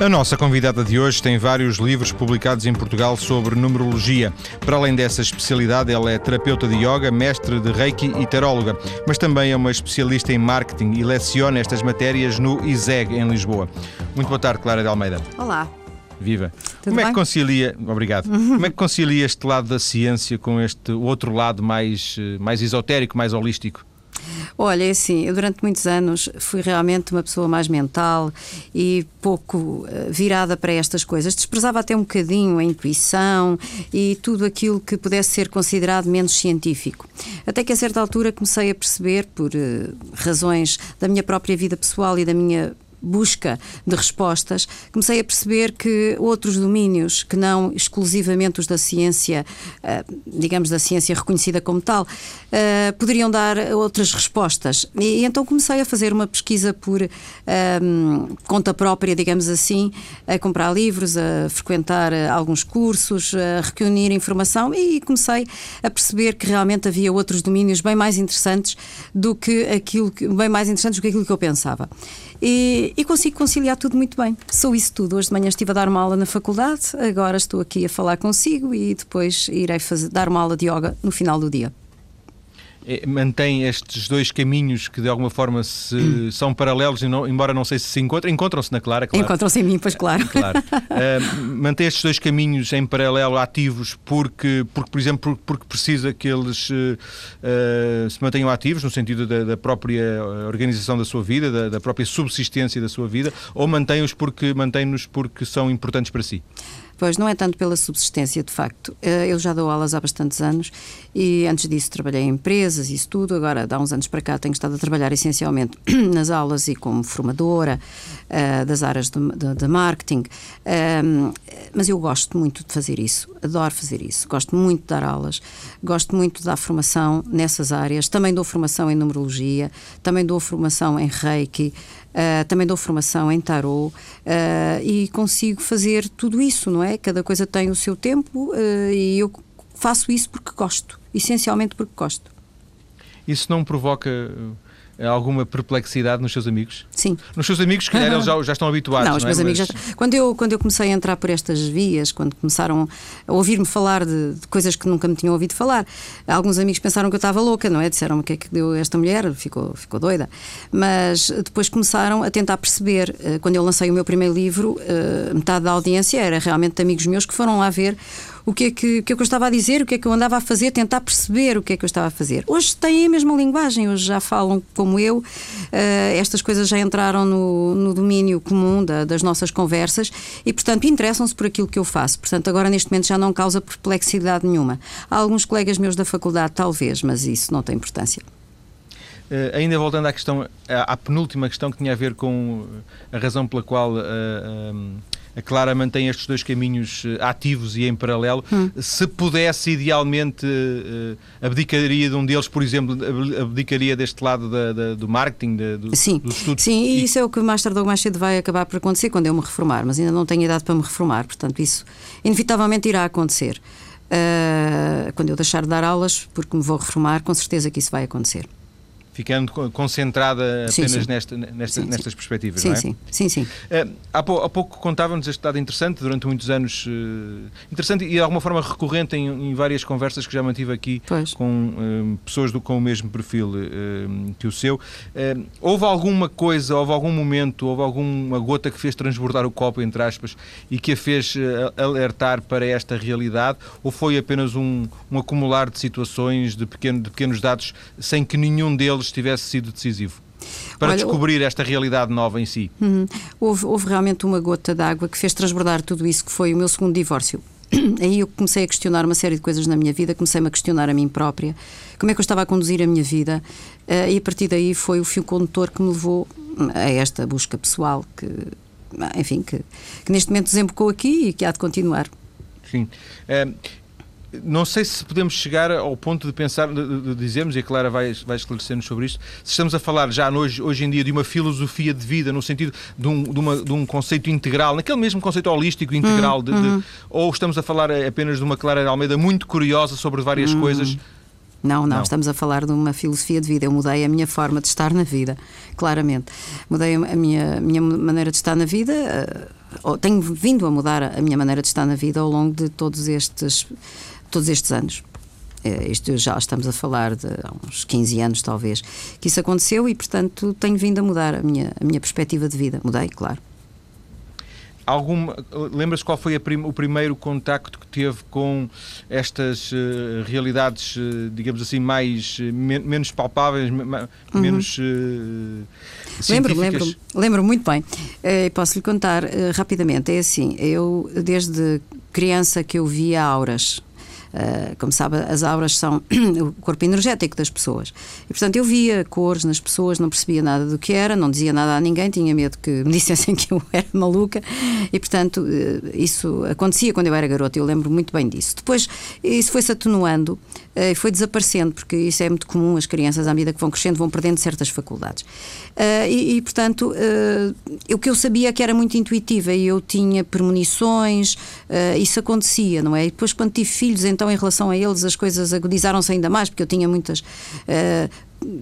A nossa convidada de hoje tem vários livros publicados em Portugal sobre numerologia. Para além dessa especialidade, ela é terapeuta de yoga, mestre de reiki e taróloga, mas também é uma especialista em marketing e leciona estas matérias no ISEG, em Lisboa. Muito boa tarde, Clara de Almeida. Olá. Viva. Tudo Como é que bem? concilia, obrigado. Como é que concilia este lado da ciência com este outro lado mais, eh, mais esotérico, mais holístico? Olha, é assim, eu durante muitos anos fui realmente uma pessoa mais mental e pouco eh, virada para estas coisas. Desprezava até um bocadinho a intuição e tudo aquilo que pudesse ser considerado menos científico. Até que a certa altura comecei a perceber, por eh, razões da minha própria vida pessoal e da minha busca de respostas, comecei a perceber que outros domínios, que não exclusivamente os da ciência, eh, digamos da ciência reconhecida como tal, eh, poderiam dar outras respostas. E, então comecei a fazer uma pesquisa por eh, conta própria, digamos assim, a comprar livros, a frequentar eh, alguns cursos, a reunir informação e comecei a perceber que realmente havia outros domínios bem mais interessantes do que aquilo que, bem mais interessantes do que aquilo que eu pensava. E, e consigo conciliar tudo muito bem. Sou isso tudo. Hoje de manhã estive a dar uma aula na faculdade, agora estou aqui a falar consigo e depois irei fazer, dar uma aula de yoga no final do dia. Eh, Mantém estes dois caminhos que de alguma forma se, são paralelos, e embora não sei se se encontram, encontram-se na Clara, claro. Encontram-se em mim, pois claro. Claro. Uh, mantém estes dois caminhos em paralelo ativos porque, porque por exemplo, porque, precisa que eles uh, se mantenham ativos no sentido da, da própria organização da sua vida, da, da própria subsistência da sua vida, ou mantém-os porque mantém-nos porque são importantes para si? Pois não é tanto pela subsistência, de facto. Eh, Eu já dou aulas há bastantes anos e antes disso trabalhei em empresas isso tudo. Agora, há uns anos para cá, tenho estado a trabalhar essencialmente nas aulas e como formadora eh, das áreas de, de- de marketing. Ehm, mas eu gosto muito de fazer isso, adoro fazer isso. Gosto muito de dar aulas, gosto muito de dar formação nessas áreas. Também dou formação em numerologia, também dou formação em reiki. Uh, também dou formação em tarô uh, e consigo fazer tudo isso, não é? Cada coisa tem o seu tempo uh, e eu faço isso porque gosto, essencialmente porque gosto. Isso não provoca alguma perplexidade nos seus amigos? Sim. Nos seus amigos, calhar, eles já, já estão habituados. Não, os é? meus amigos Mas- já... quando, eu, quando eu comecei a entrar por estas vias, quando começaram a ouvir-me falar de, de coisas que nunca me tinham ouvido falar, alguns amigos pensaram que eu estava louca, não é? Disseram-me o que é que deu esta mulher, ficou, ficou doida. Mas depois começaram a tentar perceber. Eh, Quando eu lancei o meu primeiro livro, eh, metade da audiência era realmente de amigos meus que foram lá ver o que, é que, o que é que eu estava a dizer, o que é que eu andava a fazer, tentar perceber o que é que eu estava a fazer. Hoje têm a mesma linguagem, hoje já falam como eu, eh, estas coisas já entraram no, no domínio comum da- das nossas conversas e, portanto, interessam-se por aquilo que eu faço. Portanto, agora neste momento já não causa perplexidade nenhuma. Há alguns colegas meus da faculdade, talvez, mas isso não tem importância. Eh, ainda voltando à questão, à, à penúltima questão que tinha a ver com a razão pela qual eh, eh, a Clara mantém estes dois caminhos eh, ativos e em paralelo, Hum. se pudesse idealmente eh, abdicaria de um deles, por exemplo, ab- abdicaria deste lado da- da- do marketing, da- do, Sim, dos estudos. sim, e isso é o que mais tarde ou mais cedo vai acabar por acontecer quando eu me reformar, mas ainda não tenho idade para me reformar, portanto, isso inevitavelmente irá acontecer. Ah, quando eu deixar de dar aulas, porque me vou reformar, com certeza que isso vai acontecer. Ficando co- concentrada Sim, apenas sim. nesta- nesta- Sim, sim. nestas perspectivas, Sim, não é? sim, sim, sim. Eh, há, pou- há pouco contávamos este dado interessante, durante muitos anos, eh, interessante e de alguma forma recorrente em, em várias conversas que já mantive aqui Pois. com eh, pessoas do- com o mesmo perfil que o seu. Houve alguma coisa, houve algum momento, houve alguma gota que fez transbordar o copo, entre aspas, e que a fez alertar para esta realidade? Ou foi apenas um, um acumular de situações, de, pequeno- de pequenos dados, sem que nenhum deles tivesse sido decisivo? Para Olha, descobrir esta realidade nova em si. Uhum. Houve, houve realmente uma gota d'água que fez transbordar tudo isso, que foi o meu segundo divórcio. Aí eu comecei a questionar uma série de coisas na minha vida, comecei-me a questionar a mim própria, como é que eu estava a conduzir a minha vida, eh, e a partir daí foi o fio condutor que me levou a esta busca pessoal, que, enfim, que, que neste momento desembocou aqui e que há de continuar. Sim. Eh, não sei se podemos chegar ao ponto de pensar, de, de- de dizermos, e a Clara vai, vai esclarecer-nos sobre isto, se estamos a falar já hoje, hoje em dia de uma filosofia de vida, no sentido de um, de uma- de um conceito integral, naquele mesmo conceito holístico integral, Hum, de- de- ou estamos a falar apenas de uma Clara de Almeida muito curiosa sobre várias Hum. coisas. Não, não, não, estamos a falar de uma filosofia de vida. Eu mudei a minha forma de estar na vida, claramente. Mudei a minha, minha maneira de estar na vida, uh, tenho vindo a mudar a minha maneira de estar na vida ao longo de todos estes, todos estes anos. Uh, isto já estamos a falar de há uns 15 anos, talvez, que isso aconteceu e, portanto, tenho vindo a mudar a minha, a minha perspectiva de vida. Mudei, claro alguma lembras qual foi prim, o primeiro contacto que teve com estas uh, realidades, uh, digamos assim, mais uh, men menos palpáveis, uhum. menos lembro, lembro, lembro muito bem. posso lhe contar rapidamente. É assim, eu desde criança que eu via auras Uh, como sabe, as auras são o corpo energético das pessoas. E, portanto, eu via cores nas pessoas, não percebia nada do que era, não dizia nada a ninguém, tinha medo que me dissessem que eu era maluca. E, portanto, uh, isso acontecia quando eu era garota, eu lembro muito bem disso. Depois, isso foi-se atenuando e uh, foi desaparecendo, porque isso é muito comum, as crianças, à medida que vão crescendo, vão perdendo certas faculdades. Uh, e, e, portanto, uh, o que eu sabia que era muito intuitiva e eu tinha premonições, isso acontecia, não é? E depois, quando tive filhos, então, em relação a eles, as coisas agudizaram-se ainda mais, porque eu tinha muitas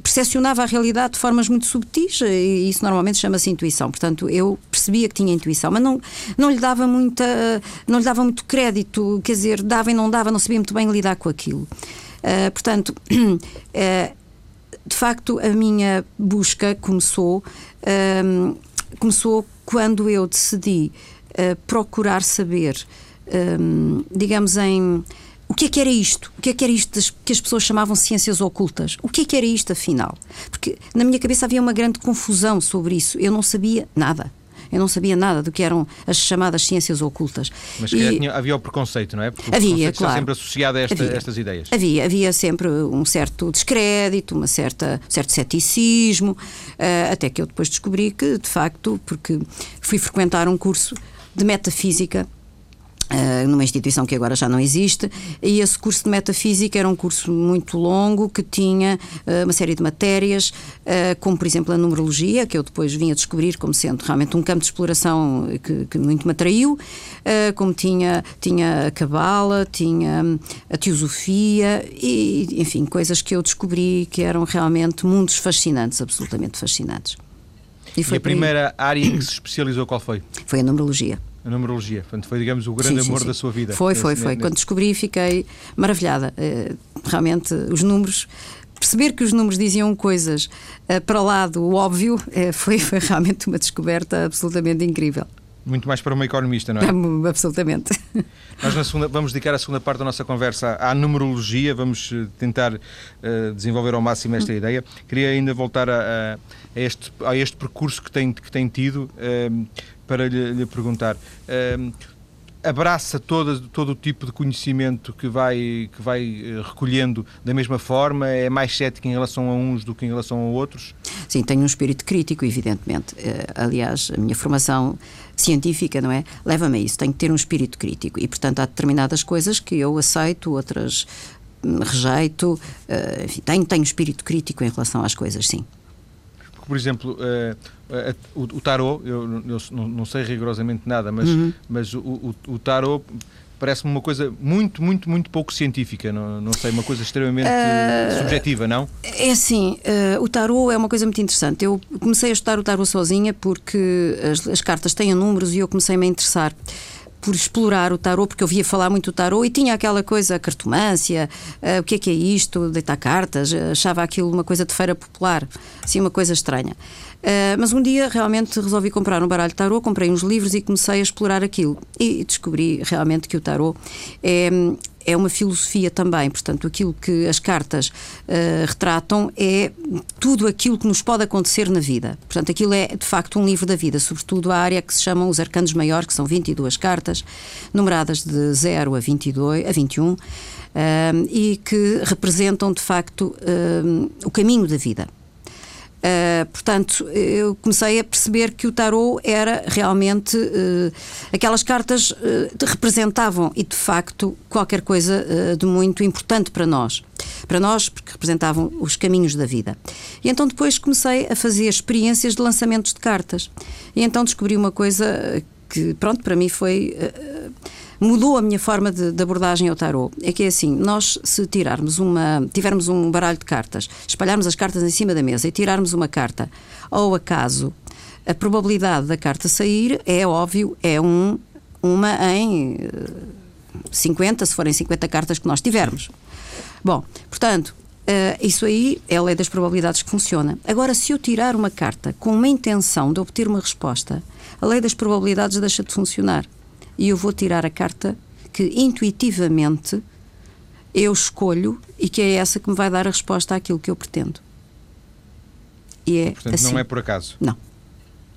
percepcionava a realidade de formas muito subtis e isso normalmente chama-se intuição. Portanto, eu percebia que tinha intuição, mas não, não lhe dava muita, não lhe dava muito crédito, quer dizer, dava e não dava, não sabia muito bem lidar com aquilo. Uh, portanto, uh, de facto, a minha busca começou, um, começou quando eu decidi uh, procurar saber, um, digamos, em o que é que era isto? O que é que era isto que as pessoas chamavam ciências ocultas? O que é que era isto, afinal? Porque na minha cabeça havia uma grande confusão sobre isso. Eu não sabia nada. Eu não sabia nada do que eram as chamadas ciências ocultas. Mas e... tinha, havia o preconceito, não é? Porque havia, claro. sempre associado a, esta, havia. estas ideias. Havia, havia sempre um certo descrédito, uma certa, um certo ceticismo, uh, até que eu depois descobri que, de facto, porque fui frequentar um curso de metafísica numa instituição que agora já não existe, e esse curso de metafísica era um curso muito longo que tinha uh, uma série de matérias, uh, como por exemplo a numerologia, que eu depois vim a descobrir como sendo realmente um campo de exploração que, que muito me atraiu, como tinha, tinha a cabala, tinha hum, a teosofia, e enfim, coisas que eu descobri que eram realmente mundos fascinantes, absolutamente fascinantes. E, e a primeira área em que se especializou qual foi? Foi a numerologia a numerologia. Portanto, foi, digamos, o grande sim, amor sim, sim. da sua vida. Foi, foi, foi. Quando descobri, fiquei maravilhada. Eh, realmente, os números. Perceber que os números diziam coisas eh, para lá do óbvio eh, foi, foi realmente uma descoberta absolutamente incrível. Muito mais para uma economista, não é? Absolutamente. Nós na segunda, vamos dedicar a segunda parte da nossa conversa à numerologia, vamos tentar uh, desenvolver ao máximo esta ideia. Queria ainda voltar a, a, este, a este percurso que tem, que tem tido. Uh, para lhe, lhe perguntar. Um, abraça todo, todo o tipo de conhecimento que vai, que vai eh, recolhendo da mesma forma? É mais cético em relação a uns do que em relação a outros? Sim, tenho um espírito crítico, evidentemente. Uh, aliás, a minha formação científica, não é? Leva-me a isso. Tenho que ter um espírito crítico. E, portanto, há determinadas coisas que eu aceito, outras hum, rejeito. Uh, enfim, tenho, tenho espírito crítico em relação às coisas, sim por exemplo, uh, uh, o, o tarot, eu, eu não, não, sei rigorosamente nada, mas, uhum. mas o, o, o tarot parece-me uma coisa muito, muito, muito pouco científica, não, não sei, uma coisa extremamente uh, subjetiva, não? É assim, uh, o tarot é uma coisa muito interessante. Eu comecei a estudar o tarot sozinha porque as, as cartas têm números e eu comecei-me a interessar por explorar o tarot, porque eu via falar muito do tarot e tinha aquela coisa, cartomância, uh, o que é que é isto, deitar cartas, achava aquilo uma coisa de feira popular, assim, uma coisa estranha. Uh, mas um dia realmente resolvi comprar um baralho de tarot, comprei uns livros e comecei a explorar aquilo. E descobri realmente que o tarot é, é uma filosofia também, portanto, aquilo que as cartas uh, retratam é tudo aquilo que nos pode acontecer na vida. Portanto, aquilo é de facto um livro da vida, sobretudo a área que se chamam os arcanos maiores, que são 22 cartas, numeradas de 0 a, 22, a 21, uh, eh, e que representam de facto o caminho da vida. Uh, portanto, eu comecei a perceber que o tarot era realmente uh, aquelas cartas uh, representavam e de facto qualquer coisa de muito importante para nós. Para nós, porque representavam os caminhos da vida. E então depois comecei a fazer experiências de lançamentos de cartas. E então descobri uma coisa que, pronto, para mim foi mudou a minha forma de, de, abordagem ao tarot. É que é assim, nós se tirarmos uma, tivermos um baralho de cartas, espalharmos as cartas em cima da mesa e tirarmos uma carta ao acaso, a probabilidade da carta sair é óbvio, é um, uma em 50, se forem 50 cartas que nós tivermos. Bom, portanto, Uh, isso aí é a lei das probabilidades que funciona. Agora, se eu tirar uma carta com uma intenção de obter uma resposta, a lei das probabilidades deixa de funcionar. E eu vou tirar a carta que intuitivamente eu escolho e que é essa que me vai dar a resposta àquilo que eu pretendo. E é Portanto, assim. não é por acaso? Não,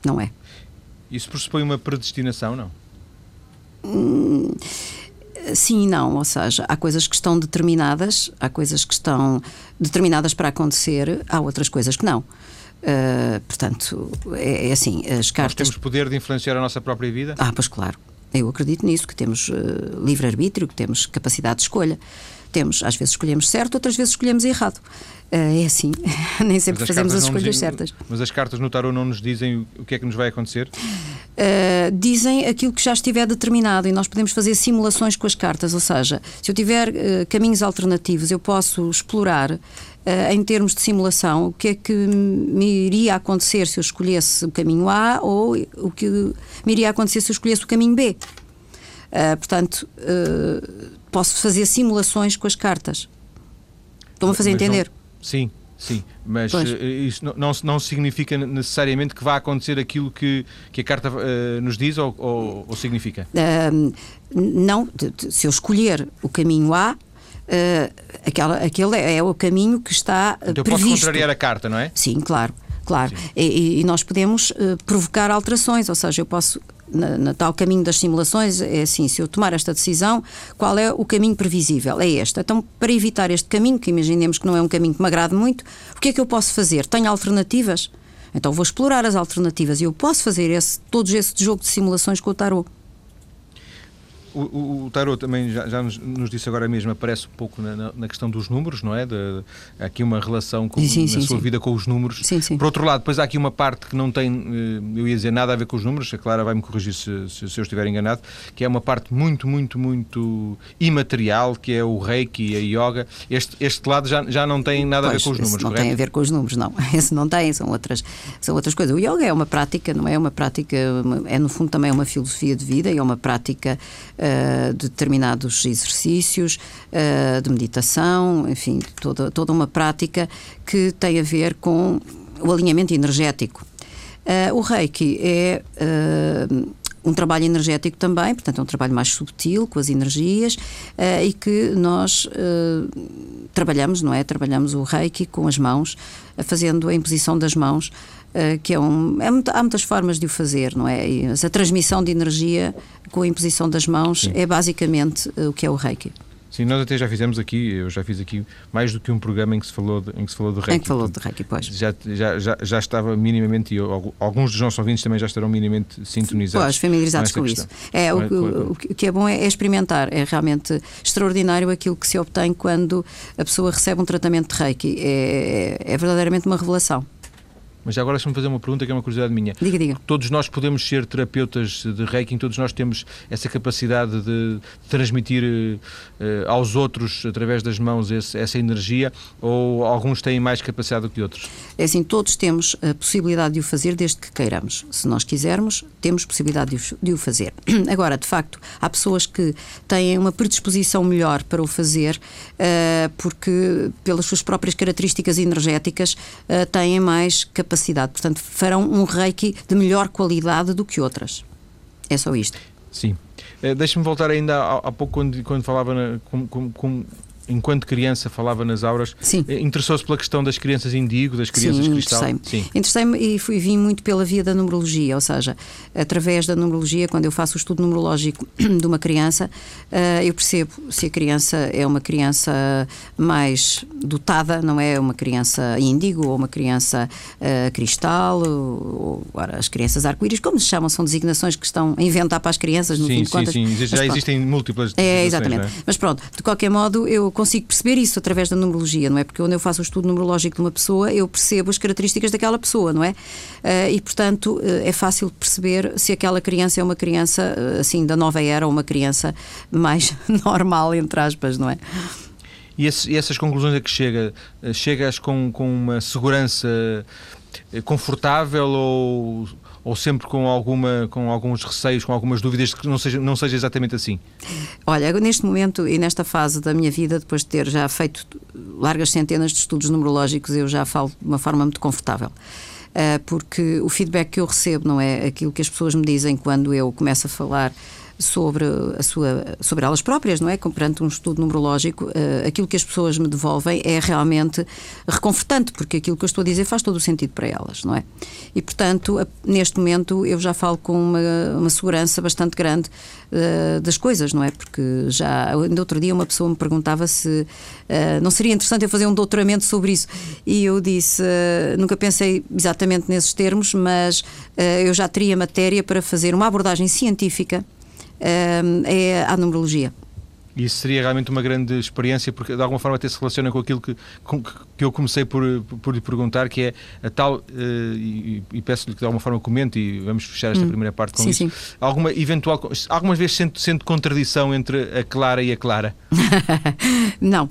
não é. Isso pressupõe uma predestinação, não? Hum, Sim e não, ou seja, há coisas que estão determinadas, há coisas que estão determinadas para acontecer, há outras coisas que não. Uh, portanto, é, é, assim, as cartas... Nós temos poder de influenciar a nossa própria vida? Ah, pois claro. Eu acredito nisso, que temos uh, livre-arbítrio, que temos capacidade de escolha. Temos, às vezes escolhemos certo, outras vezes escolhemos errado. Uh, é assim, nem sempre fazemos as escolhas certas. Mas as cartas no tarot não nos dizem o que é que nos vai acontecer? Uh, dizem aquilo que já estiver determinado e nós podemos fazer simulações com as cartas, ou seja, se eu tiver uh, caminhos alternativos, eu posso explorar em termos de simulação o que é que me iria acontecer se eu escolhesse o caminho A ou o que me iria acontecer se eu escolhesse o caminho B. portanto, posso fazer simulações com as cartas. Estão a fazer mas entender? Não, sim, sim. Mas pois. Eh, isso não, não, não, significa necessariamente que vá acontecer aquilo que, que a carta uh, nos diz ou, ou, ou significa? Uh, não, se eu escolher o caminho A, uh, aquela, aquele é o caminho que está então previsto. Posso contrariar a carta, não é? Sim, claro. Claro, e, e, nós podemos provocar alterações, ou seja, eu posso na, na, tal caminho das simulações, é assim: se eu tomar esta decisão, qual é o caminho previsível? É este. Então, para evitar este caminho, que imaginemos que não é um caminho que me agrade muito, o que é que eu posso fazer? Tenho alternativas? Então, vou explorar as alternativas e eu posso fazer esse, todo esse jogo de simulações com o tarot. O, o, o Tarot também já, já nos, nos, disse agora mesmo, aparece um pouco na, na questão dos números, não é? De, aqui uma relação com, sim, sim, na sua sim. vida com os números. Por outro lado, depois há aqui uma parte que não tem, eh, eu ia dizer, nada a ver com os números, a Clara vai-me corrigir se, se, se, eu estiver enganado, que é uma parte muito, muito, muito imaterial, que é o reiki e a yoga. Este, este lado já, já não tem nada pois, a ver com os números, não correto? tem a ver com os números, não. Esse não tem, são outras, são outras coisas. O yoga é uma prática, não é uma prática, é no fundo também uma filosofia de vida, é uma prática uh, de determinados exercícios uh, de meditação, enfim, toda, toda uma prática que tem a ver com o alinhamento energético. Uh, o Reiki é uh, um trabalho energético também, portanto, é um trabalho mais subtil, com as energias, uh, e que nós trabalhamos, não é? Trabalhamos o Reiki com as mãos, fazendo a imposição das mãos Uh, que é um. É muito, há muitas formas de o fazer, não é? E a transmissão de energia com a imposição das mãos Sim. é basicamente uh, o que é o Reiki. Sim, nós até já fizemos aqui, eu já fiz aqui mais do que um programa em que se falou de, em que se falou do Reiki. Em que falou de Reiki, pois. Já, já, já, já estava minimamente, e alguns dos nossos ouvintes também já estarão minimamente sintonizados. Pois, familiarizados com, com isso. É, o, o, o, que é bom é, é, experimentar, é realmente extraordinário aquilo que se obtém quando a pessoa recebe um tratamento de Reiki. É, é, é verdadeiramente uma revelação. Mas agora deixa-me fazer uma pergunta que é uma curiosidade minha. Diga, diga. Todos nós podemos ser terapeutas de Reiki, todos nós temos essa capacidade de transmitir uh, aos outros, através das mãos, esse, essa energia, ou alguns têm mais capacidade do que outros? É assim, todos temos a possibilidade de o fazer desde que queiramos. Se nós quisermos, temos possibilidade de o, de o fazer. Agora, de facto, há pessoas que têm uma predisposição melhor para o fazer, uh, porque, pelas suas próprias características energéticas, uh, têm mais capacidade capacidade. Portanto, farão um reiki de melhor qualidade do que outras. É só isto. Sim. Uh, Deixa-me voltar ainda há, pouco, quando, quando falava na, com, com enquanto criança falava nas aulas, eh, interessou-se pela questão das crianças indigo, das crianças Sim, cristal? Interessei-me. Interessei-me e fui, vim muito pela via da numerologia, ou seja, através da numerologia, quando eu faço o estudo numerológico de uma criança, uh, eu percebo se a criança é uma criança mais dotada, não é uma criança índigo ou uma criança uh, cristal, ou, as crianças arco-íris, como se chamam, são designações que estão a inventar para as crianças, no sim, fim de contas. Sim, sim, já existem múltiplas É, exatamente. É? Mas pronto, de qualquer modo, eu consigo perceber isso através da numerologia, não é? Porque quando eu faço o estudo numerológico de uma pessoa, eu percebo as características daquela pessoa, não é? Uh, e, portanto, uh, é fácil perceber se aquela criança é uma criança, uh, assim, da nova era ou uma criança mais normal, entre aspas, não é? E, esse, e essas conclusões a que chega, chegas com, com uma segurança confortável ou ou sempre com, alguma, com alguns receios, com algumas dúvidas que não seja, não seja exatamente assim? Olha, neste momento e nesta fase da minha vida, depois de ter já feito largas centenas de estudos numerológicos, eu já falo de uma forma muito confortável. Uh, porque o feedback que eu recebo não é aquilo que as pessoas me dizem quando eu começo a falar sobre, a sua, sobre elas próprias, não é? Perante um estudo numerológico, uh, aquilo que as pessoas me devolvem é realmente reconfortante, porque aquilo que eu estou a dizer faz todo o sentido para elas, não é? E, portanto, neste momento eu já falo com uma, uma segurança bastante grande uh, das coisas, não é? Porque já, no outro dia, uma pessoa me perguntava se uh, não seria interessante eu fazer um doutoramento sobre isso. E eu disse, nunca pensei exatamente nesses termos, mas eu já teria matéria para fazer uma abordagem científica é a numerologia. Isso seria realmente uma grande experiência, porque de alguma forma até se relaciona com aquilo que, com, que eu comecei por, por lhe perguntar, que é a tal, uh, e, e peço-lhe que de alguma forma comente, e vamos fechar esta hum. primeira parte com sim, isso. Sim. Alguma eventual, algumas vezes sente contradição entre a Clara e a Clara? não, uh,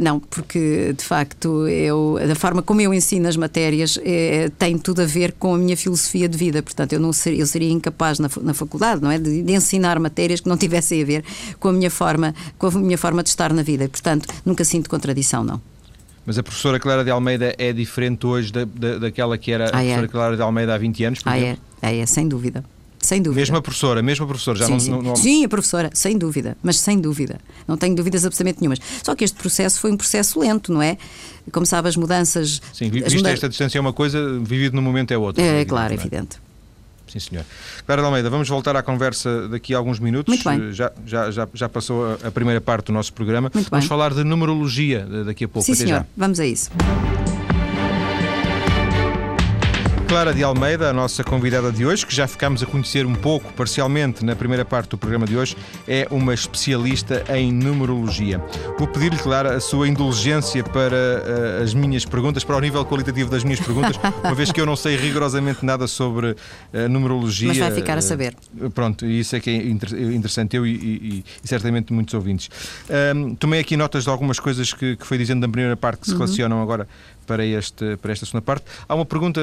não, porque de facto eu, da forma como eu ensino as matérias é, tem tudo a ver com a minha filosofia de vida, portanto eu, não seria, eu seria incapaz na, na faculdade, não é, de, de ensinar matérias que não tivessem a ver com a minha forma, com a minha forma de estar na vida. Portanto, nunca sinto contradição, não. Mas a professora Clara de Almeida é diferente hoje da, da daquela que era ah, a professora é. Clara de Almeida há 20 anos, por ah, exemplo? É. é, sem dúvida. Sem dúvida. Mesmo a professora, mesmo a professora, já sim, não, sim. Não, não... sim, a professora, sem dúvida, mas sem dúvida. Não tenho dúvidas absolutamente nenhumas. Só que este processo foi um processo lento, não é? Como sabe, as mudanças. Sim, visto muda... esta distância é uma coisa, vivido no momento é outra. É, claro, é evidente. Sim, senhor. Clara de Almeida, vamos voltar à conversa daqui a alguns minutos. Muito bem. Já, já, já, já passou a, a primeira parte do nosso programa. Muito vamos bem. falar de numerologia daqui a pouco. Sim, Até senhor. Já. Vamos a isso. Clara de Almeida, a nossa convidada de hoje, que já ficámos a conhecer um pouco, parcialmente, na primeira parte do programa de hoje, é uma especialista em numerologia. Vou pedir-lhe, Clara, a sua indulgência para uh, as minhas perguntas, para o nível qualitativo das minhas perguntas, uma vez que eu não sei rigorosamente nada sobre uh, numerologia. Mas vai ficar a saber. Uh, pronto, isso é que é interessante, eu e, e, e certamente muitos ouvintes. tomei aqui notas de algumas coisas que, que foi dizendo na primeira parte que se uhum. relacionam agora para, este, para esta segunda parte. Há uma pergunta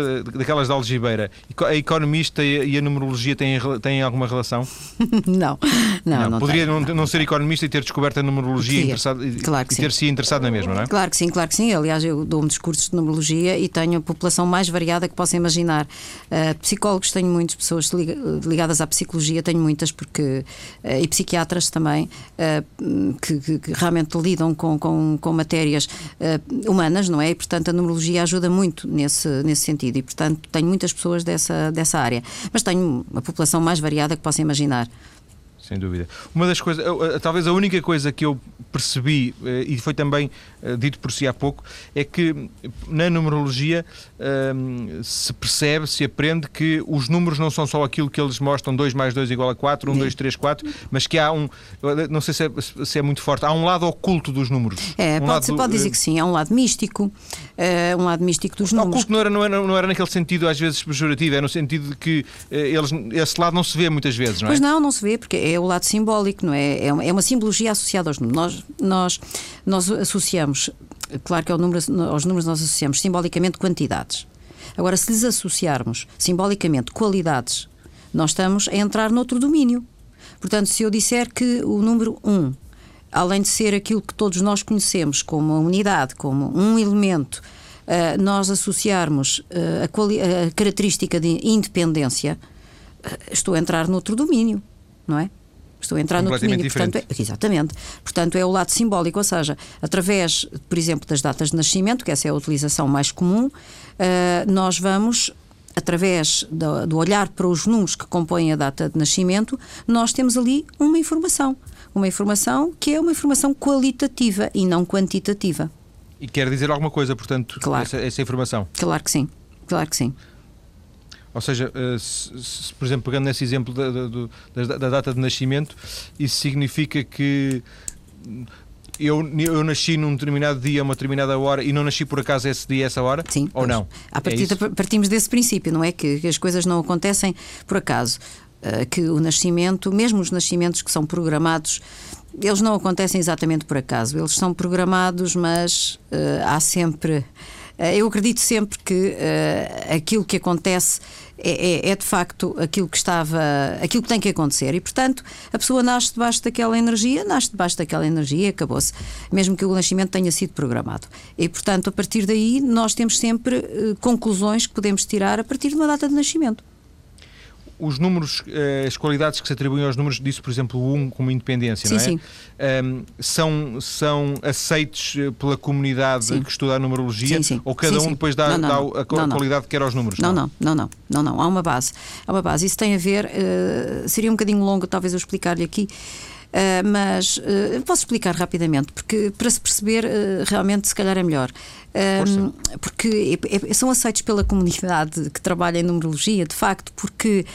daquelas da algibeira. A economista e a numerologia têm, têm alguma relação? não, não, não, não Poderia não, não, ser economista e ter descoberto a numerologia interessado, claro e ter-se interessado na mesma, não é? Claro que sim, claro que sim. Aliás, eu dou um discursos de numerologia e tenho a população mais variada que possa imaginar. Uh, psicólogos tenho muitas pessoas ligadas à psicologia, tenho muitas porque uh, e psiquiatras também uh, que, que, que, realmente lidam com, com, com matérias humanas, não é? E, portanto, a numerologia ajuda muito nesse, nesse sentido e, portanto, tenho muitas pessoas dessa, dessa área. Mas tenho uma população mais variada que possa imaginar sem dúvida. Uma das coisas, talvez a única coisa que eu percebi, eh, e foi também eh, dito por si há pouco, é que na numerologia se percebe, se aprende que os números não são só aquilo que eles mostram, 2 mais 2 igual a 4, 1, 2, 3, 4, mas que há um, não sei se é, se é muito forte, há um lado oculto dos números. É, um pode, lado, pode dizer que sim, há um lado místico, um lado místico dos números. Oculto não era, não, era, não era naquele sentido às vezes pejorativo, é no sentido de que eles, esse lado não se vê muitas vezes, não é? Pois não, não se vê, porque é o lado simbólico, não é? É uma, é uma simbologia associada aos números. Nós, nós, nós associamos, claro que ao número, aos números nós associamos simbolicamente quantidades. Agora, se lhes associarmos simbolicamente qualidades, nós estamos a entrar noutro domínio. Portanto, se eu disser que o número 1, além de ser aquilo que todos nós conhecemos como uma unidade, como um elemento, uh, nós associarmos uh, a, a, característica de independência, uh, estou a entrar noutro domínio, não é? Estou a entrar no domínio. Portanto, é, exatamente. Portanto, é o lado simbólico, ou seja, através, por exemplo, das datas de nascimento, que essa é a utilização mais comum, uh, nós vamos através do, do, olhar para os números que compõem a data de nascimento, nós temos ali uma informação. Uma informação que é uma informação qualitativa e não quantitativa. E quer dizer alguma coisa, portanto, claro. essa, essa informação? Claro que sim. Claro que sim. Ou seja, eh, se, se, por exemplo, pegando nesse exemplo da, da, da, da, data de nascimento, isso significa que eu, eu nasci num determinado dia, uma determinada hora e não nasci por acaso esse dia, essa hora? Sim. Ou não? A partir é partimos desse princípio, não é? Que, que, as coisas não acontecem por acaso. Uh, que o nascimento, mesmo os nascimentos que são programados, eles não acontecem exatamente por acaso. Eles são programados, mas uh, há sempre. Uh, eu acredito sempre que aquilo que acontece é, é, é, de facto aquilo que estava, aquilo que tem que acontecer. E, portanto, a pessoa nasce debaixo daquela energia, nasce debaixo daquela energia e acabou-se, mesmo que o nascimento tenha sido programado. E, portanto, a partir daí, nós temos sempre uh, conclusões que podemos tirar a partir de uma data de nascimento os números, eh, as qualidades que se atribuem aos números, disse por exemplo o 1 como independência, sim, não é? Sim. Um, são, são aceitos eh, pela comunidade sim. que estuda a numerologia? Sim, sim. Ou cada um depois dá, não, não, dá a qualidade que quer aos números? Não, não, não, não, não, não. Há uma base. Há uma base. Isso tem a ver, uh, seria um bocadinho longo talvez eu explicar-lhe aqui. Uh, mas uh, posso explicar rapidamente, porque para se perceber uh, realmente se calhar é melhor. porque é, é, são aceitos pela comunidade que trabalha em numerologia, de facto, porque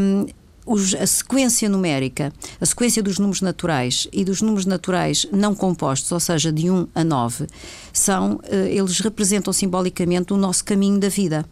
um, os, a sequência numérica, a sequência dos números naturais e dos números naturais não compostos, ou seja, de 1 a 9, são, eles representam simbolicamente o nosso caminho da vida.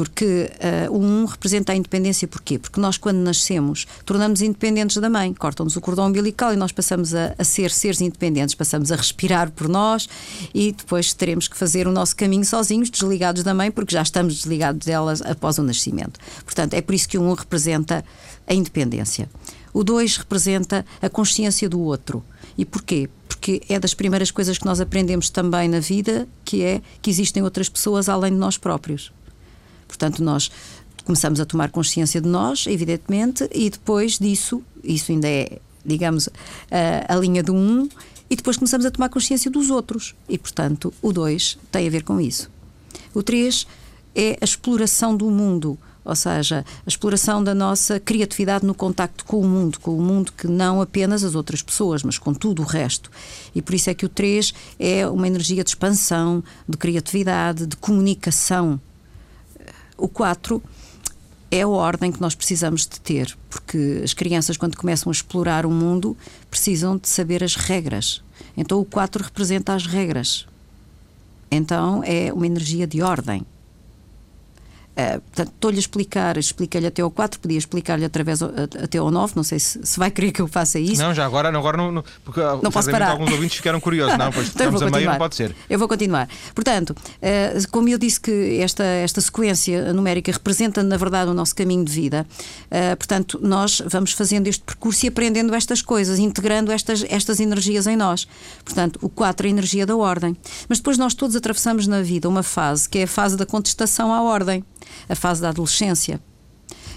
Porque uh, o 1 representa a independência porquê? Porque nós, quando nascemos, tornamos independentes da mãe, cortam-nos o cordão umbilical e nós passamos a, a, ser seres independentes, passamos a respirar por nós e depois teremos que fazer o nosso caminho sozinhos, desligados da mãe, porque já estamos desligados delas após o nascimento. Portanto, é por isso que o 1 representa a independência. O 2 representa a consciência do outro. E porquê? Porque é das primeiras coisas que nós aprendemos também na vida, que é que existem outras pessoas além de nós próprios. Portanto, nós começamos a tomar consciência de nós, evidentemente, e depois disso, isso ainda é, digamos, a, a linha do um, e depois começamos a tomar consciência dos outros. E, portanto, o dois tem a ver com isso. O três é a exploração do mundo, ou seja, a exploração da nossa criatividade no contacto com o mundo, com o mundo que não apenas as outras pessoas, mas com tudo o resto. E por isso é que o 3 é uma energia de expansão, de criatividade, de comunicação o 4 é a ordem que nós precisamos de ter, porque as crianças, quando começam a explorar o mundo, precisam de saber as regras. Então o 4 representa as regras. Então é uma energia de ordem. Uh, portanto, estou-lhe a explicar, expliquei-lhe até ao 4, podia explicar-lhe através até ao 9, não sei se, se, vai querer que eu faça isso. Não, já agora, agora não, não porque não posso parar. alguns ouvintes ficaram curiosos, não, pois então estamos a meio, não pode ser. Eu vou continuar. Portanto, uh, como eu disse que esta, esta sequência numérica representa, na verdade, o nosso caminho de vida, uh, portanto, nós vamos fazendo este percurso e aprendendo estas coisas, integrando estas, estas energias em nós. Portanto, o 4 é a energia da ordem. Mas depois nós todos atravessamos na vida uma fase que é a fase da contestação à ordem a fase da adolescência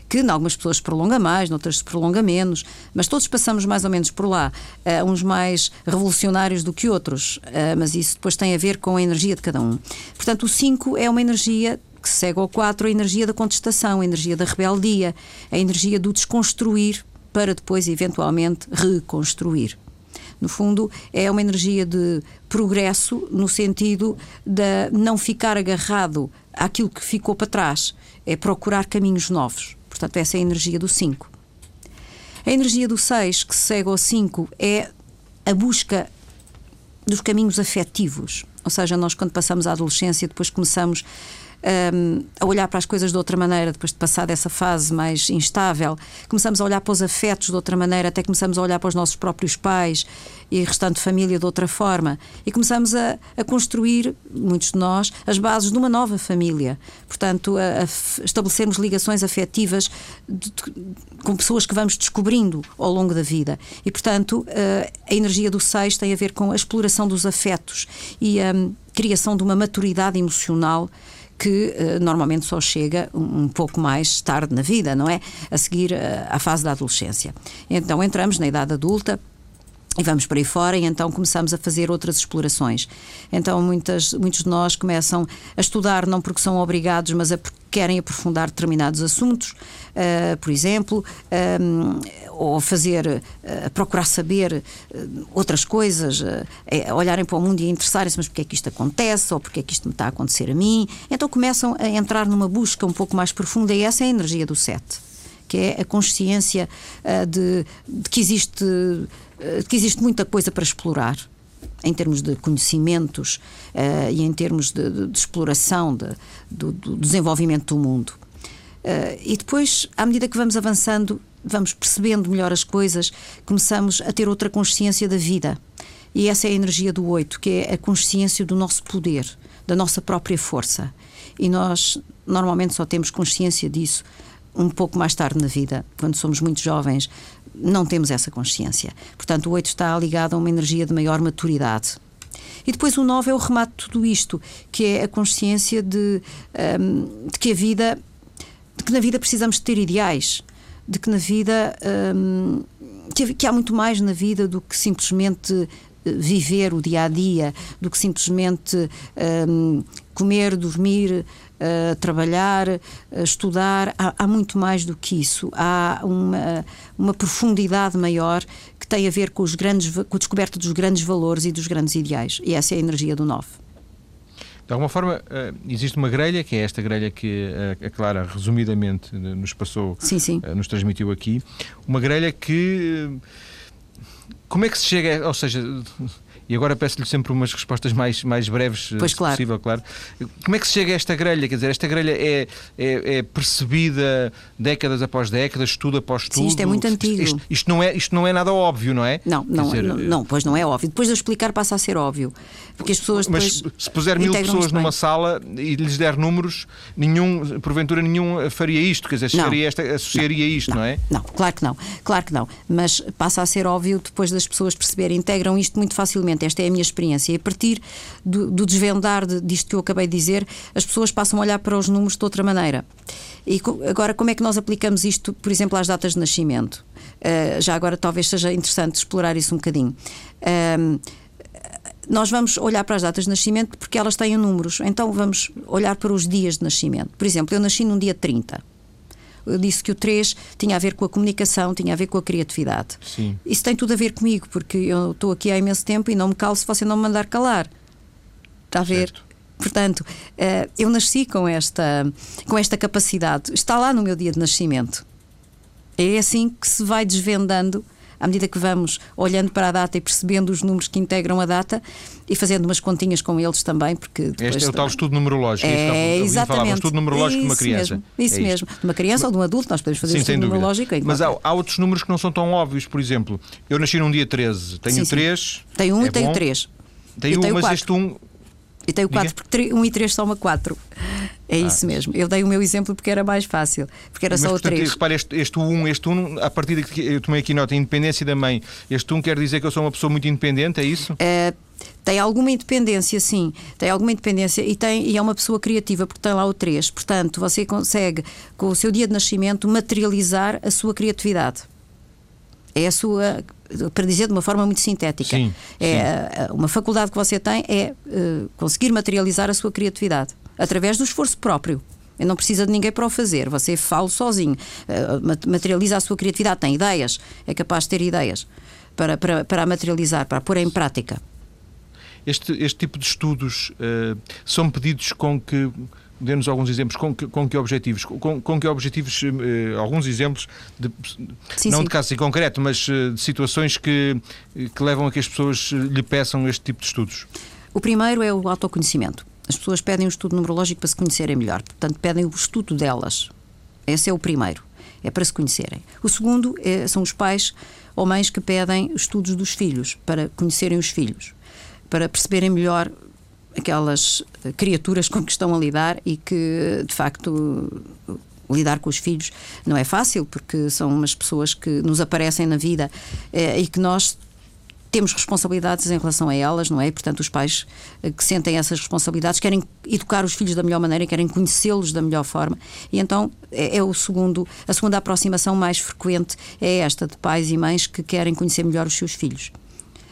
que em algumas pessoas se prolonga mais, noutras se prolonga menos, mas todos passamos mais ou menos por lá, uh, uns mais revolucionários do que outros, uh, mas isso depois tem a ver com a energia de cada um. Portanto, o 5 é uma energia que segue ao 4, a energia da contestação, a energia da rebeldia, a energia do desconstruir para depois, eventualmente, reconstruir. No fundo, é uma energia de progresso no sentido de não ficar agarrado àquilo que ficou para trás, é procurar caminhos novos. Portanto, essa é a energia do 5. A energia do 6, que segue ao 5, é a busca dos caminhos afetivos. Ou seja, nós, quando passamos a adolescência, depois começamos um, a olhar para as coisas de outra maneira, depois de passar dessa fase mais instável, começamos a olhar para os afetos de outra maneira, até começamos a olhar para os nossos próprios pais e restante família de outra forma. E começamos a, a construir, muitos de nós, as bases de uma nova família. Portanto, a, a estabelecermos ligações afetivas de, de, com pessoas que vamos descobrindo ao longo da vida. E, portanto, a, a energia do seis tem a ver com a exploração dos afetos e a criação de uma maturidade emocional que uh, normalmente só chega um, pouco mais tarde na vida, não é? A seguir uh, à fase da adolescência. Então entramos na idade adulta. E vamos por aí fora e então começamos a fazer outras explorações. Então muitas, muitos de nós começam a estudar não porque são obrigados, mas a porque querem aprofundar determinados assuntos, uh, por exemplo, um, ou fazer, uh, procurar saber uh, outras coisas, uh, olharem para o mundo e interessarem-se, mas porque é que isto acontece, ou porque é que isto me está a acontecer a mim. Então começam a entrar numa busca um pouco mais profunda e essa é a energia do sete que é a consciência uh, de, de, que existe, uh, de que existe muita coisa para explorar em termos de conhecimentos uh, e em termos de, de, de exploração de, do, do, desenvolvimento do mundo. Uh, e depois, à medida que vamos avançando, vamos percebendo melhor as coisas, começamos a ter outra consciência da vida. E essa é a energia do oito, que é a consciência do nosso poder, da nossa própria força. E nós normalmente só temos consciência disso um pouco mais tarde na vida, quando somos muito jovens, não temos essa consciência. Portanto, o 8 está ligado a uma energia de maior maturidade. E depois o 9 é o remate de tudo isto, que é a consciência de, um, de que a vida, de que na vida precisamos ter ideais, de que na vida um, que, que há muito mais na vida do que simplesmente viver o dia a dia do que simplesmente um, comer, dormir, uh, trabalhar, uh, estudar. Há, há, muito mais do que isso. Há uma, uma profundidade maior que tem a ver com, os grandes, com a descoberta dos grandes valores e dos grandes ideais. E essa é a energia do Nove. De alguma forma, uh, existe uma grelha, que é esta grelha que a Clara resumidamente nos passou, sim, sim. nos transmitiu aqui. Uma grelha que como é que se chega, ou seja, e agora peço-lhe sempre umas respostas mais, mais breves pois, se claro. possível, claro. Como é que se chega a esta grelha? Quer dizer, esta grelha é, é, é percebida décadas após décadas, estudo após estudo? Sim, isto é muito antigo. Isto, isto, não, é, isto não é nada óbvio, não é? Não, não, dizer, não, não, pois não é óbvio. Depois de eu explicar passa a ser óbvio. Porque as pessoas Mas se puser mil pessoas numa sala e lhes der números, nenhum, porventura nenhum faria isto, quer dizer, chegaria esta, associaria não, isto, não, não é? Não, claro que não, claro que não. Mas passa a ser óbvio depois das pessoas perceberem, integram isto muito facilmente. Esta é a minha experiência experiência. E a partir do, do desvendar de, disto que eu acabei de dizer, as pessoas passam a olhar para os números de outra maneira. E agora, como é que nós aplicamos isto, por exemplo, às datas de nascimento? Uh, já agora talvez seja interessante explorar isso um bocadinho. Uh, nós vamos olhar para as datas de nascimento porque elas têm números, então vamos olhar para os dias de nascimento. Por exemplo, eu nasci num dia 30. Disse que o 3 tinha a ver com a comunicação, tinha a ver com a criatividade. Sim. Isso tem tudo a ver comigo, porque eu estou aqui há imenso tempo e não me calo se você não me mandar calar. Está a ver? Certo. Portanto, eh, eu nasci com esta, com esta capacidade. Está lá no meu dia de nascimento. É assim que se vai desvendando à medida que vamos olhando para a data e percebendo os números que integram a data e fazendo umas continhas com eles também, porque este é o tal estudo numerológico. É, exatamente. um estudo numerológico isso de uma criança. Mesmo, isso é mesmo. De uma criança ou de um adulto, nós podemos fazer sim, estudo numerológico. Mas há, há, outros números que não são tão óbvios. Por exemplo, eu nasci num dia 13, tenho sim, 3. Tenho 1 um é e tenho bom. 3. Tenho 1, um, mas 4. este 1. Um... E tenho 4, porque 1 um e 3 soma 4. É ah, isso mesmo. Eu dei o meu exemplo porque era mais fácil, porque era mas, só portanto, o 3. Repare, este, este 1, este 1, a partir de que eu tomei aqui nota, independência da mãe, este 1 quer dizer que eu sou uma pessoa muito independente, é isso? É, tem alguma independência, sim. Tem alguma independência e, tem, e é uma pessoa criativa porque tem lá o 3. Portanto, você consegue, com o seu dia de nascimento, materializar a sua criatividade. É a sua para dizer de uma forma muito sintética. Sim, é, sim. Uma faculdade que você tem é uh, conseguir materializar a sua criatividade através do esforço próprio. E não precisa de ninguém para o fazer. Você fala sozinho, uh, materializa a sua criatividade, tem ideias, é capaz de ter ideias para, para, para a materializar, para a pôr em prática. Este, este tipo de estudos uh, são pedidos com que dê-nos alguns exemplos. Com que, com que objetivos? Com, com que objetivos uh, alguns exemplos de, sim, não sim. de casos em concreto mas uh, de situações que, que levam a que as pessoas lhe peçam este tipo de estudos? O primeiro é o autoconhecimento. As pessoas pedem um estudo numerológico para se conhecerem melhor portanto pedem o estudo delas. Esse é o primeiro é para se conhecerem. O segundo é, são os pais ou mães que pedem estudos dos filhos para conhecerem os filhos para perceberem melhor aquelas criaturas com que estão a lidar e que, de facto, lidar com os filhos não é fácil, porque são umas pessoas que nos aparecem na vida eh, e que nós temos responsabilidades em relação a elas, não é? Portanto, os pais que sentem essas responsabilidades querem educar os filhos da melhor maneira, querem conhecê-los da melhor forma. E então é, é, o segundo, a segunda aproximação mais frequente é esta de pais e mães que querem conhecer melhor os seus filhos.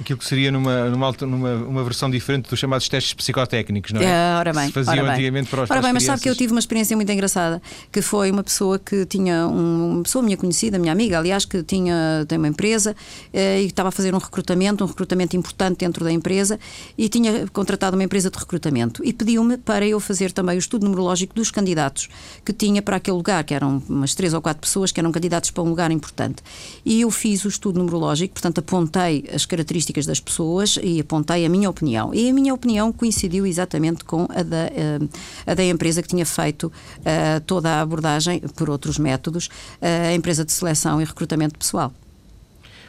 Aquilo que seria numa, numa, numa uma versão diferente dos chamados testes psicotécnicos, não é? é ora bem, que se faziam ora bem. antigamente para os Ora bem, mas sabe que eu tive uma experiência muito engraçada, que foi uma pessoa que tinha, um, uma pessoa minha conhecida, minha amiga, aliás, que tinha, tem uma empresa eh, e estava a fazer um recrutamento, um recrutamento importante dentro da empresa e tinha contratado uma empresa de recrutamento e pediu-me para eu fazer também o estudo numerológico dos candidatos que tinha para aquele lugar, que eram umas três ou quatro pessoas que eram candidatos para um lugar importante. E eu fiz o estudo numerológico, portanto apontei as características das pessoas e apontei a minha opinião. E a minha opinião coincidiu exatamente com a da, eh, a da empresa que tinha feito eh, toda a abordagem por outros métodos, eh, a empresa de seleção e recrutamento pessoal.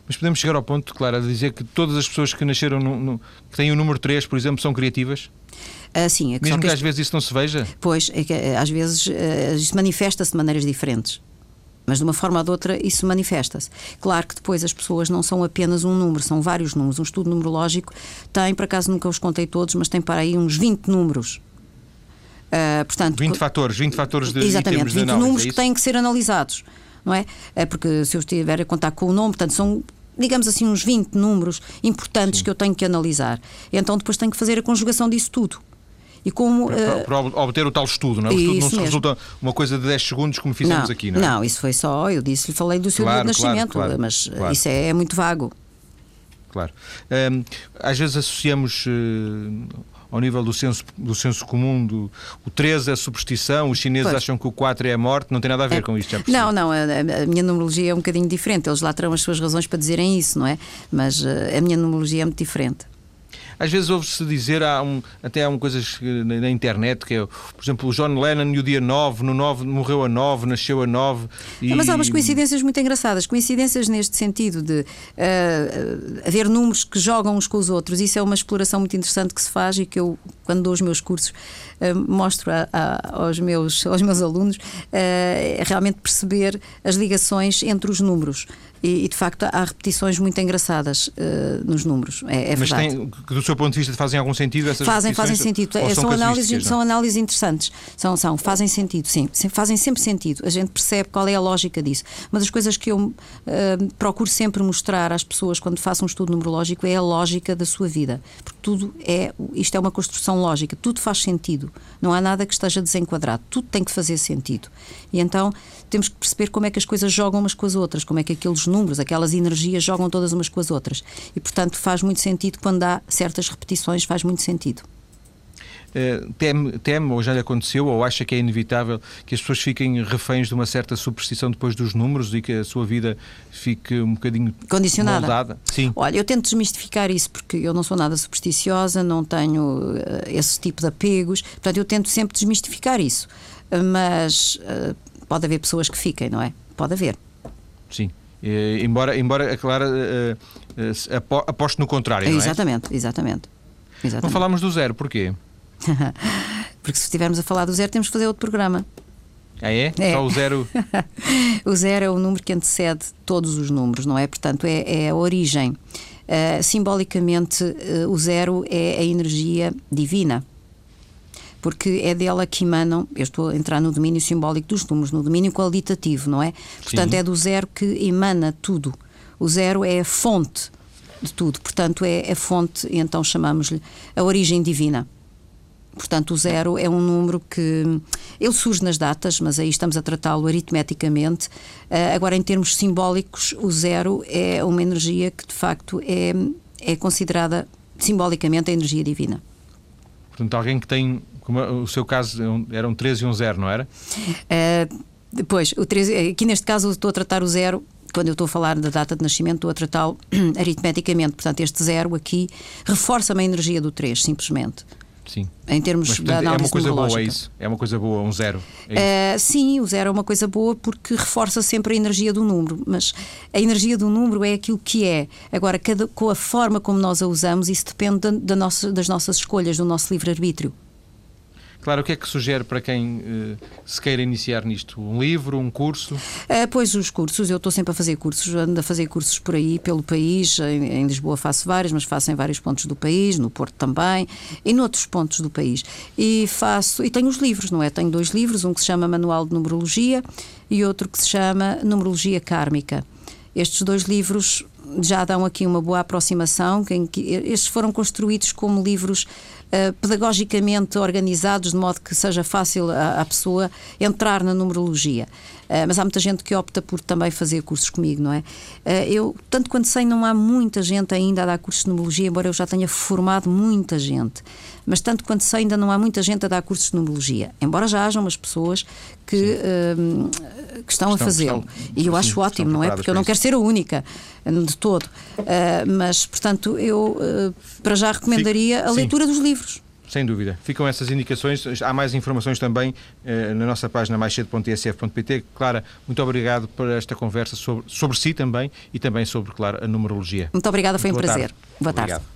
Mas podemos chegar ao ponto, claro, de dizer que todas as pessoas que nasceram, no, no, que têm o número 3, por exemplo, são criativas? Uh, sim, é que Mesmo que, que às vezes isso não se veja? Pois, é que, às vezes uh, isso manifesta-se de maneiras diferentes. Mas de uma forma ou de outra isso manifesta-se. Claro que depois as pessoas não são apenas um número, são vários números. Um estudo numerológico tem, por acaso nunca os contei todos, mas tem para aí uns 20 números. Uh, portanto, 20 fatores, 20 fatores de Exatamente, 20 análise, números é que têm que ser analisados, não é? é? Porque se eu estiver a contar com o nome, portanto, são digamos assim, uns 20 números importantes Sim. que eu tenho que analisar. Então depois tenho que fazer a conjugação disso tudo. E como, para, para, para, obter o tal estudo, não é? O estudo não se mesmo. resulta uma coisa de 10 segundos como fizemos não, aqui, não é? Não, isso foi só, eu disse-lhe, falei do seu claro, dia de nascimento, claro, mas isso é, é, muito vago. Claro. Às vezes associamos. Uh, ao nível do senso, do senso comum, do, o 3 é superstição, os chineses pois. acham que o 4 é a morte, não tem nada a ver é, com isto, percebi. Não, não, a, a, minha numerologia é um bocadinho diferente, eles lá terão as suas razões para dizerem isso, não é? Mas a minha numerologia é muito diferente. Às vezes ouve-se dizer, há um, até há um coisas na, na, internet, que é, por exemplo, o John Lennon e o dia 9, no 9 morreu a 9, nasceu a 9. E... Mas há umas coincidências muito engraçadas. Coincidências neste sentido de uh, haver números que jogam uns com os outros. Isso é uma exploração muito interessante que se faz e que eu, quando dou os meus cursos, uh, mostro a, a, aos, meus, aos meus alunos, uh, realmente perceber as ligações entre os números. E, e, de facto há repetições muito engraçadas uh, nos números. É, é Mas verdade. Tem, do seu ponto de vista fazem algum sentido essas Fazem, fazem sentido. É, são, análises, são análises interessantes. São, são, fazem sentido, sim. Fazem sempre sentido. A gente percebe qual é a lógica disso. Uma das coisas que eu uh, procuro sempre mostrar às pessoas quando faço um estudo numerológico é a lógica da sua vida. Porque tudo é. Isto é uma construção lógica. Tudo faz sentido. Não há nada que esteja desenquadrado. Tudo tem que fazer sentido. E então temos que perceber como é que as coisas jogam umas com as outras, como é que aqueles números, aquelas energias jogam todas umas com as outras. E, portanto, faz muito sentido quando há certas repetições, faz muito sentido. Uh, teme, teme, ou já lhe aconteceu, ou acha que é inevitável que as pessoas fiquem reféns de uma certa superstição depois dos números e que a sua vida fique um bocadinho condicionada? Moldada? Sim. Olha, eu tento desmistificar isso porque eu não sou nada supersticiosa, não tenho uh, esse tipo de apegos, portanto, eu tento sempre desmistificar isso. Uh, mas pode haver pessoas que fiquem, não é? Pode haver. Sim. Uh, embora, embora a Clara uh, aposte no contrário, não é? Exatamente, exatamente. Não falámos do zero, porquê? Porque se estivermos a falar do zero, temos que fazer outro programa. Ah, é? é. Só o zero. o zero é o número que antecede todos os números, não é? Portanto, é, é a origem. Uh, simbolicamente, uh, o zero é a energia divina porque é dela que emanam, eu estou a entrar no domínio simbólico dos números, no domínio qualitativo, não é? Portanto, Sim. é do zero que emana tudo. O zero é a fonte de tudo, portanto, é a fonte, e então chamamos-lhe a origem divina. Portanto, o zero é um número que. Ele surge nas datas, mas aí estamos a tratá-lo aritmeticamente. Uh, agora, em termos simbólicos, o zero é uma energia que, de facto, é, é considerada simbolicamente a energia divina. Portanto, alguém que tem como o seu caso era um 13 e um 0, não era? Uh, depois, o 13, aqui neste caso estou a tratar o 0 quando eu estou a falar da data de nascimento, estou a tratá-lo aritmeticamente. Portanto, este zero aqui reforça-me a energia do 3, simplesmente. Sim. Em termos Mas, portanto, da análise É uma coisa boa, é isso? É uma coisa boa, um zero? É uh, sim, o zero é uma coisa boa porque reforça sempre a energia do número. Mas a energia do número é aquilo que é. Agora, cada, com a forma como nós a usamos, isso depende da, da nossa, das nossas escolhas, do nosso livre-arbítrio. Claro, o que é que sugere para quem uh, se queira iniciar nisto? Um livro, um curso? Uh, pois, os cursos, eu estou sempre a fazer cursos, ando a fazer cursos por aí, pelo país. Em, em, Lisboa faço vários, mas faço em vários pontos do país, no Porto também, e noutros pontos do país. E faço, e tenho os livros, não é? Tenho dois livros, um que se chama Manual de Numerologia e outro que se chama Numerologia Kármica. Estes dois livros já dão aqui uma boa aproximação. Estes foram construídos como livros uh, pedagogicamente organizados, de modo que seja fácil a pessoa entrar na numerologia. Uh, mas há muita gente que opta por também fazer cursos comigo, não é? Uh, eu, tanto quanto sei, não há muita gente ainda a dar cursos de numerologia, embora eu já tenha formado muita gente. Mas tanto quanto sei, ainda não há muita gente a dar cursos de numerologia. Embora já hajam umas pessoas que, que estão, estão, a fazê-lo. E eu sim, acho ótimo, não é? Porque eu não quero ser a única de todo. mas, portanto, eu para já recomendaria a leitura dos livros sem dúvida. Ficam essas indicações. Há mais informações também eh, na nossa página maiscedo.tsf.pt. Clara, muito obrigado por esta conversa sobre, sobre si também e também sobre, claro, a numerologia. Muito obrigada, foi muito um prazer. Tarde. Boa tarde. Obrigado.